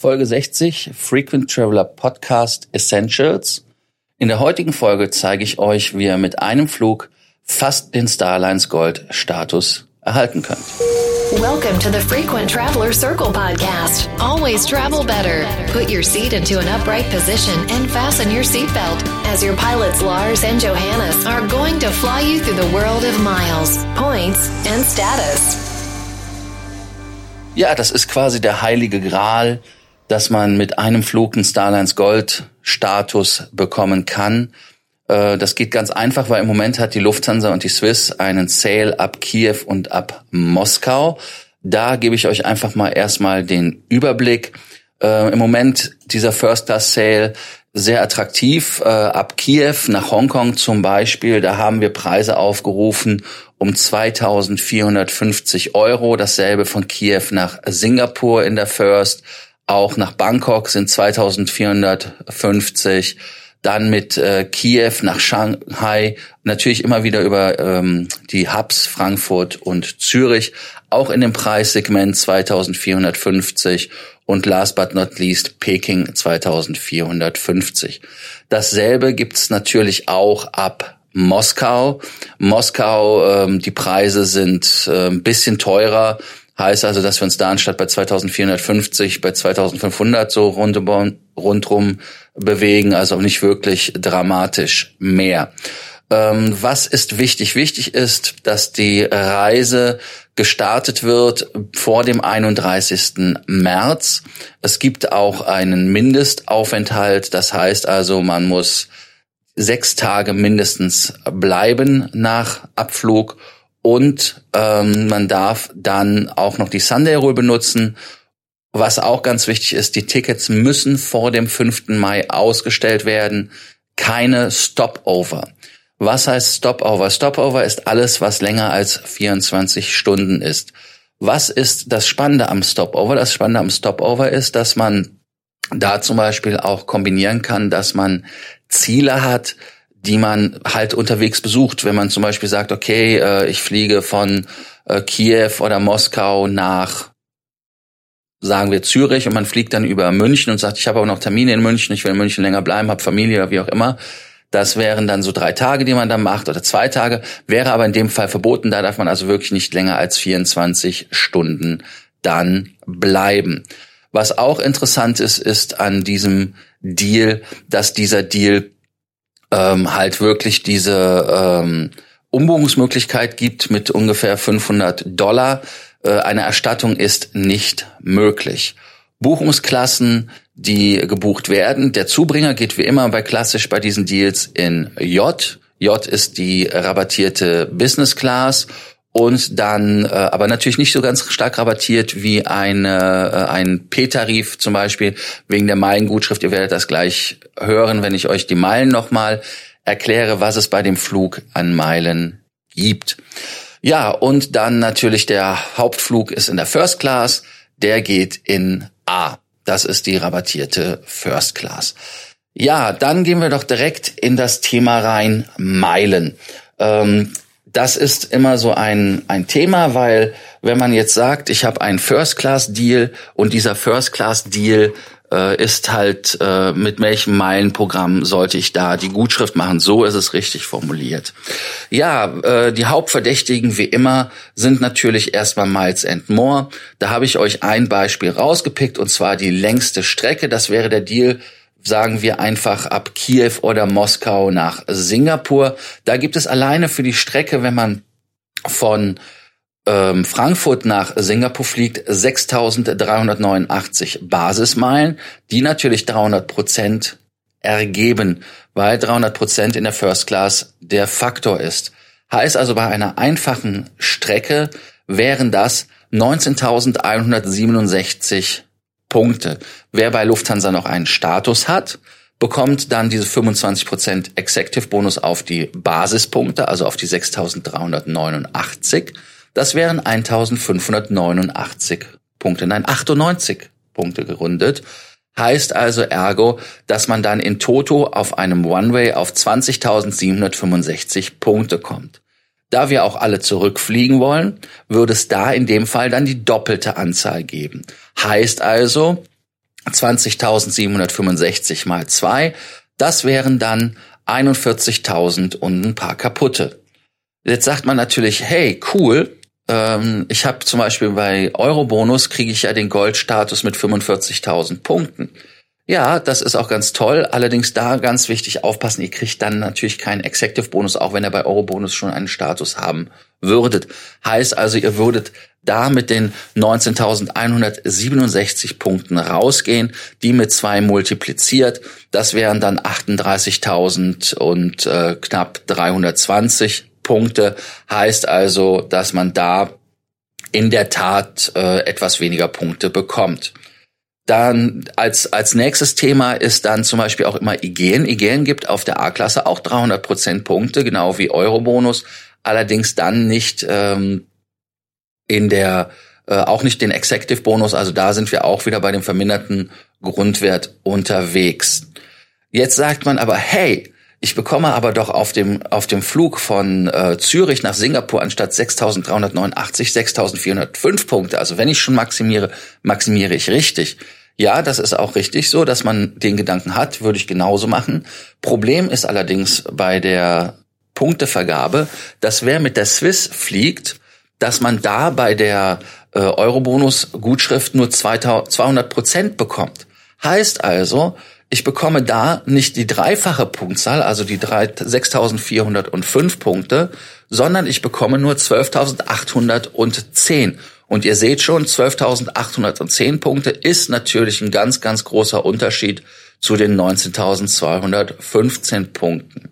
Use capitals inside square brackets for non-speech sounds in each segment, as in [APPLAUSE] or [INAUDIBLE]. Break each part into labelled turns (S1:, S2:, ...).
S1: Folge 60 Frequent Traveler Podcast Essentials. In der heutigen Folge zeige ich euch, wie ihr mit einem Flug fast den Starlines Gold Status erhalten könnt.
S2: Welcome to the Frequent Traveler Circle podcast. Always travel better. Put your seat into an upright position and fasten your seatbelt as your pilots Lars and Johannes are going to fly you through the world of miles, points and status.
S1: Ja, das ist quasi der heilige Gral dass man mit einem Flug einen Starlines Gold Status bekommen kann. Äh, das geht ganz einfach, weil im Moment hat die Lufthansa und die Swiss einen Sale ab Kiew und ab Moskau. Da gebe ich euch einfach mal erstmal den Überblick. Äh, Im Moment dieser First Class Sale sehr attraktiv. Äh, ab Kiew nach Hongkong zum Beispiel, da haben wir Preise aufgerufen um 2450 Euro. Dasselbe von Kiew nach Singapur in der First auch nach Bangkok sind 2450. Dann mit äh, Kiew nach Shanghai, natürlich immer wieder über ähm, die Hubs Frankfurt und Zürich, auch in dem Preissegment 2450 und last but not least Peking 2450. Dasselbe gibt's natürlich auch ab Moskau. Moskau, ähm, die Preise sind äh, ein bisschen teurer, Heißt also, dass wir uns da anstatt bei 2450 bei 2500 so rundum, rundrum bewegen, also nicht wirklich dramatisch mehr. Ähm, was ist wichtig? Wichtig ist, dass die Reise gestartet wird vor dem 31. März. Es gibt auch einen Mindestaufenthalt. Das heißt also, man muss sechs Tage mindestens bleiben nach Abflug und ähm, man darf dann auch noch die Sunday Rule benutzen. Was auch ganz wichtig ist, die Tickets müssen vor dem 5. Mai ausgestellt werden. Keine Stopover. Was heißt Stopover? Stopover ist alles, was länger als 24 Stunden ist. Was ist das Spannende am Stopover? Das Spannende am Stopover ist, dass man da zum Beispiel auch kombinieren kann, dass man Ziele hat, die man halt unterwegs besucht. Wenn man zum Beispiel sagt, okay, äh, ich fliege von äh, Kiew oder Moskau nach, sagen wir Zürich und man fliegt dann über München und sagt, ich habe aber noch Termine in München, ich will in München länger bleiben, habe Familie oder wie auch immer. Das wären dann so drei Tage, die man dann macht oder zwei Tage, wäre aber in dem Fall verboten. Da darf man also wirklich nicht länger als 24 Stunden dann bleiben. Was auch interessant ist, ist an diesem Deal, dass dieser Deal ähm, halt wirklich diese ähm, Umbuchungsmöglichkeit gibt mit ungefähr 500 Dollar. Äh, eine Erstattung ist nicht möglich. Buchungsklassen, die gebucht werden. Der Zubringer geht wie immer bei klassisch bei diesen Deals in J. J ist die rabattierte Business Class und dann äh, aber natürlich nicht so ganz stark rabattiert wie eine, äh, ein P-Tarif zum Beispiel wegen der Meilengutschrift. Ihr werdet das gleich hören, wenn ich euch die Meilen nochmal erkläre, was es bei dem Flug an Meilen gibt. Ja, und dann natürlich der Hauptflug ist in der First Class, der geht in A. Das ist die rabattierte First Class. Ja, dann gehen wir doch direkt in das Thema rein, Meilen. Ähm, das ist immer so ein, ein Thema, weil wenn man jetzt sagt, ich habe einen First-Class-Deal und dieser First-Class-Deal äh, ist halt, äh, mit welchem Meilenprogramm sollte ich da die Gutschrift machen? So ist es richtig formuliert. Ja, äh, die Hauptverdächtigen wie immer sind natürlich erstmal Miles and More. Da habe ich euch ein Beispiel rausgepickt und zwar die längste Strecke. Das wäre der Deal sagen wir einfach ab Kiew oder Moskau nach Singapur. Da gibt es alleine für die Strecke, wenn man von ähm, Frankfurt nach Singapur fliegt, 6.389 Basismeilen, die natürlich 300 Prozent ergeben, weil 300 Prozent in der First Class der Faktor ist. Heißt also, bei einer einfachen Strecke wären das 19.167 Punkte. Wer bei Lufthansa noch einen Status hat, bekommt dann diese 25% Executive Bonus auf die Basispunkte, also auf die 6.389. Das wären 1.589 Punkte, nein, 98 Punkte gerundet. Heißt also ergo, dass man dann in Toto auf einem One-Way auf 20.765 Punkte kommt. Da wir auch alle zurückfliegen wollen, würde es da in dem Fall dann die doppelte Anzahl geben. Heißt also, 20.765 mal zwei. Das wären dann 41.000 und ein paar kaputte. Jetzt sagt man natürlich, hey, cool, ähm, ich habe zum Beispiel bei Eurobonus kriege ich ja den Goldstatus mit 45.000 Punkten. Ja, das ist auch ganz toll. Allerdings da ganz wichtig aufpassen, ihr kriegt dann natürlich keinen Executive Bonus, auch wenn ihr bei Eurobonus schon einen Status haben würdet. Heißt also, ihr würdet da mit den 19.167 Punkten rausgehen, die mit zwei multipliziert. Das wären dann 38.000 und äh, knapp 320 Punkte. Heißt also, dass man da in der Tat äh, etwas weniger Punkte bekommt. Dann als, als nächstes Thema ist dann zum Beispiel auch immer IGN. IGN gibt auf der A-Klasse auch 300 Prozent Punkte, genau wie Eurobonus. Allerdings dann nicht ähm, in der, äh, auch nicht den Executive Bonus. Also da sind wir auch wieder bei dem verminderten Grundwert unterwegs. Jetzt sagt man aber, hey, ich bekomme aber doch auf dem, auf dem Flug von äh, Zürich nach Singapur anstatt 6.389 6.405 Punkte. Also wenn ich schon maximiere, maximiere ich richtig. Ja, das ist auch richtig so, dass man den Gedanken hat, würde ich genauso machen. Problem ist allerdings bei der Punktevergabe, dass wer mit der Swiss fliegt, dass man da bei der äh, Eurobonus-Gutschrift nur 200 Prozent bekommt. Heißt also, ich bekomme da nicht die dreifache Punktzahl, also die 6.405 Punkte, sondern ich bekomme nur 12.810. Und ihr seht schon, 12.810 Punkte ist natürlich ein ganz, ganz großer Unterschied zu den 19.215 Punkten.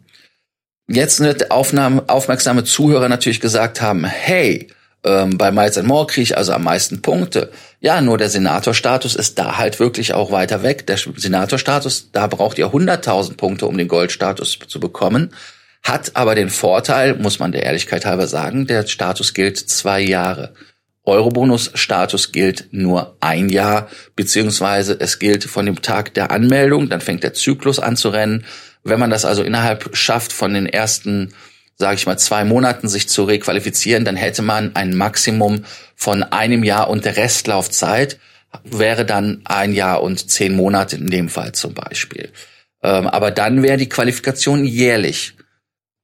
S1: Jetzt wird Aufnahme, aufmerksame Zuhörer natürlich gesagt haben, hey, ähm, bei Miles and More kriege ich also am meisten Punkte. Ja, nur der Senatorstatus ist da halt wirklich auch weiter weg. Der Senatorstatus, da braucht ihr 100.000 Punkte, um den Goldstatus zu bekommen. Hat aber den Vorteil, muss man der Ehrlichkeit halber sagen, der Status gilt zwei Jahre. Eurobonus-Status gilt nur ein Jahr, beziehungsweise es gilt von dem Tag der Anmeldung, dann fängt der Zyklus an zu rennen. Wenn man das also innerhalb schafft von den ersten, sage ich mal, zwei Monaten sich zu requalifizieren, dann hätte man ein Maximum von einem Jahr und der Restlaufzeit wäre dann ein Jahr und zehn Monate in dem Fall zum Beispiel. Ähm, aber dann wäre die Qualifikation jährlich.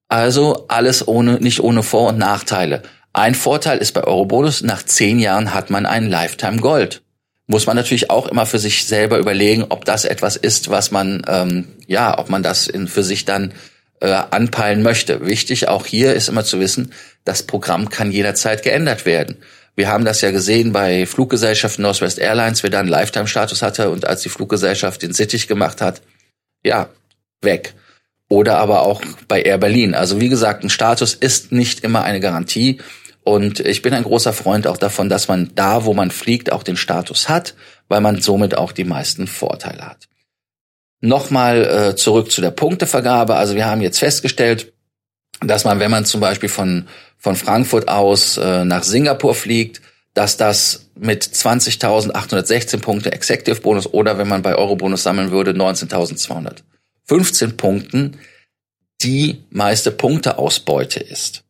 S1: Also alles ohne, nicht ohne Vor- und Nachteile. Ein Vorteil ist bei Eurobonus, nach zehn Jahren hat man ein Lifetime Gold. Muss man natürlich auch immer für sich selber überlegen, ob das etwas ist, was man, ähm, ja, ob man das in, für sich dann äh, anpeilen möchte. Wichtig auch hier ist immer zu wissen, das Programm kann jederzeit geändert werden. Wir haben das ja gesehen bei Fluggesellschaften Northwest Airlines, wer da einen Lifetime-Status hatte und als die Fluggesellschaft den Sittich gemacht hat, ja, weg. Oder aber auch bei Air Berlin. Also wie gesagt, ein Status ist nicht immer eine Garantie. Und ich bin ein großer Freund auch davon, dass man da, wo man fliegt, auch den Status hat, weil man somit auch die meisten Vorteile hat. Nochmal äh, zurück zu der Punktevergabe. Also wir haben jetzt festgestellt, dass man, wenn man zum Beispiel von, von Frankfurt aus äh, nach Singapur fliegt, dass das mit 20.816 Punkte Executive Bonus oder wenn man bei Eurobonus sammeln würde, 19.215 Punkten die meiste Punkteausbeute ist.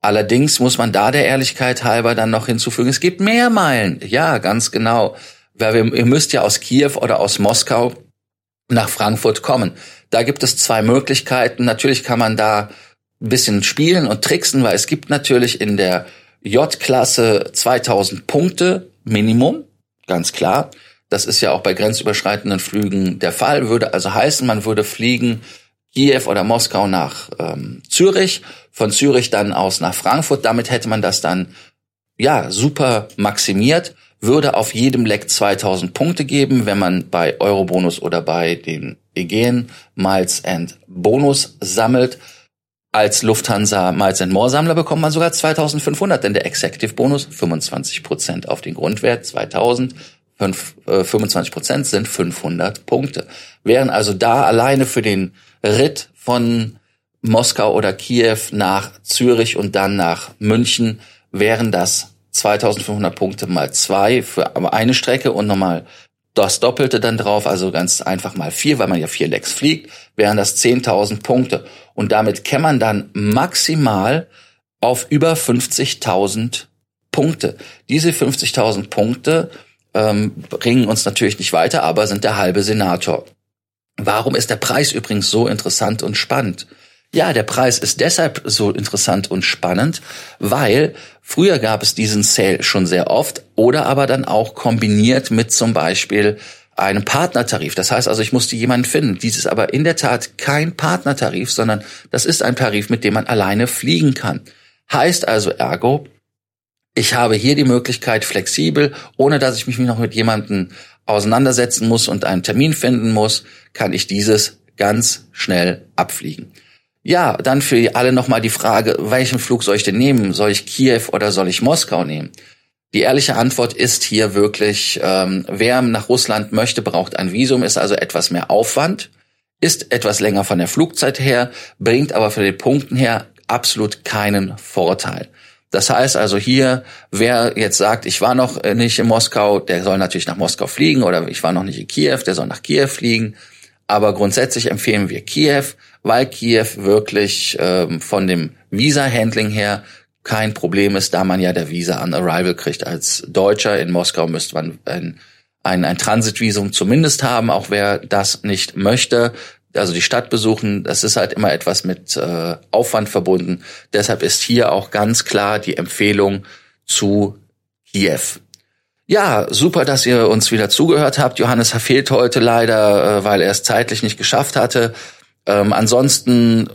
S1: Allerdings muss man da der Ehrlichkeit halber dann noch hinzufügen, es gibt mehr Meilen. Ja, ganz genau. Weil wir, ihr müsst ja aus Kiew oder aus Moskau nach Frankfurt kommen. Da gibt es zwei Möglichkeiten. Natürlich kann man da ein bisschen spielen und tricksen, weil es gibt natürlich in der J-Klasse 2000 Punkte Minimum, ganz klar. Das ist ja auch bei grenzüberschreitenden Flügen der Fall. Würde also heißen, man würde fliegen Kiew oder Moskau nach ähm, Zürich, von Zürich dann aus nach Frankfurt. Damit hätte man das dann ja super maximiert, würde auf jedem Leck 2000 Punkte geben, wenn man bei Eurobonus oder bei den Aegean Miles and Bonus sammelt. Als Lufthansa Miles and More Sammler bekommt man sogar 2500, denn der Executive Bonus 25 Prozent auf den Grundwert 2000 25 Prozent sind 500 Punkte. Wären also da alleine für den Ritt von Moskau oder Kiew nach Zürich und dann nach München wären das 2500 Punkte mal zwei für eine Strecke und nochmal das Doppelte dann drauf, also ganz einfach mal vier, weil man ja vier Lecks fliegt, wären das 10.000 Punkte. Und damit käme man dann maximal auf über 50.000 Punkte. Diese 50.000 Punkte ähm, bringen uns natürlich nicht weiter, aber sind der halbe Senator. Warum ist der Preis übrigens so interessant und spannend? Ja, der Preis ist deshalb so interessant und spannend, weil früher gab es diesen Sale schon sehr oft oder aber dann auch kombiniert mit zum Beispiel einem Partnertarif. Das heißt also, ich musste jemanden finden. Dies ist aber in der Tat kein Partnertarif, sondern das ist ein Tarif, mit dem man alleine fliegen kann. Heißt also ergo, ich habe hier die Möglichkeit, flexibel, ohne dass ich mich noch mit jemandem auseinandersetzen muss und einen Termin finden muss, kann ich dieses ganz schnell abfliegen. Ja, dann für alle nochmal die Frage, welchen Flug soll ich denn nehmen? Soll ich Kiew oder soll ich Moskau nehmen? Die ehrliche Antwort ist hier wirklich, ähm, wer nach Russland möchte, braucht ein Visum, ist also etwas mehr Aufwand, ist etwas länger von der Flugzeit her, bringt aber für die Punkten her absolut keinen Vorteil. Das heißt also hier, wer jetzt sagt, ich war noch nicht in Moskau, der soll natürlich nach Moskau fliegen oder ich war noch nicht in Kiew, der soll nach Kiew fliegen. Aber grundsätzlich empfehlen wir Kiew, weil Kiew wirklich ähm, von dem Visa-Handling her kein Problem ist, da man ja der Visa on Arrival kriegt. Als Deutscher in Moskau müsste man ein, ein, ein Transitvisum zumindest haben, auch wer das nicht möchte. Also die Stadt besuchen, das ist halt immer etwas mit äh, Aufwand verbunden. Deshalb ist hier auch ganz klar die Empfehlung zu Kiew. Ja, super, dass ihr uns wieder zugehört habt. Johannes fehlt heute leider, äh, weil er es zeitlich nicht geschafft hatte. Ähm, ansonsten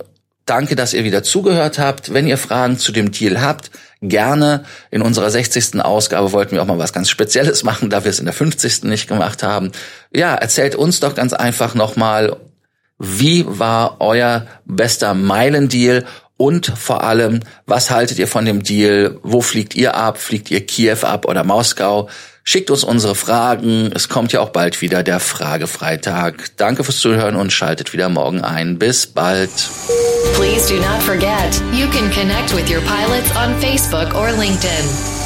S1: danke, dass ihr wieder zugehört habt. Wenn ihr Fragen zu dem Deal habt, gerne. In unserer 60. Ausgabe wollten wir auch mal was ganz Spezielles [LAUGHS] machen, da wir es in der 50. nicht gemacht haben. Ja, erzählt uns doch ganz einfach nochmal, wie war euer bester Meilendeal und vor allem, was haltet ihr von dem Deal? Wo fliegt ihr ab? Fliegt ihr Kiew ab oder Moskau? Schickt uns unsere Fragen. Es kommt ja auch bald wieder der Fragefreitag. Danke fürs Zuhören und schaltet wieder morgen ein. Bis bald.
S2: Please do not forget, you can connect with your pilots on Facebook or LinkedIn.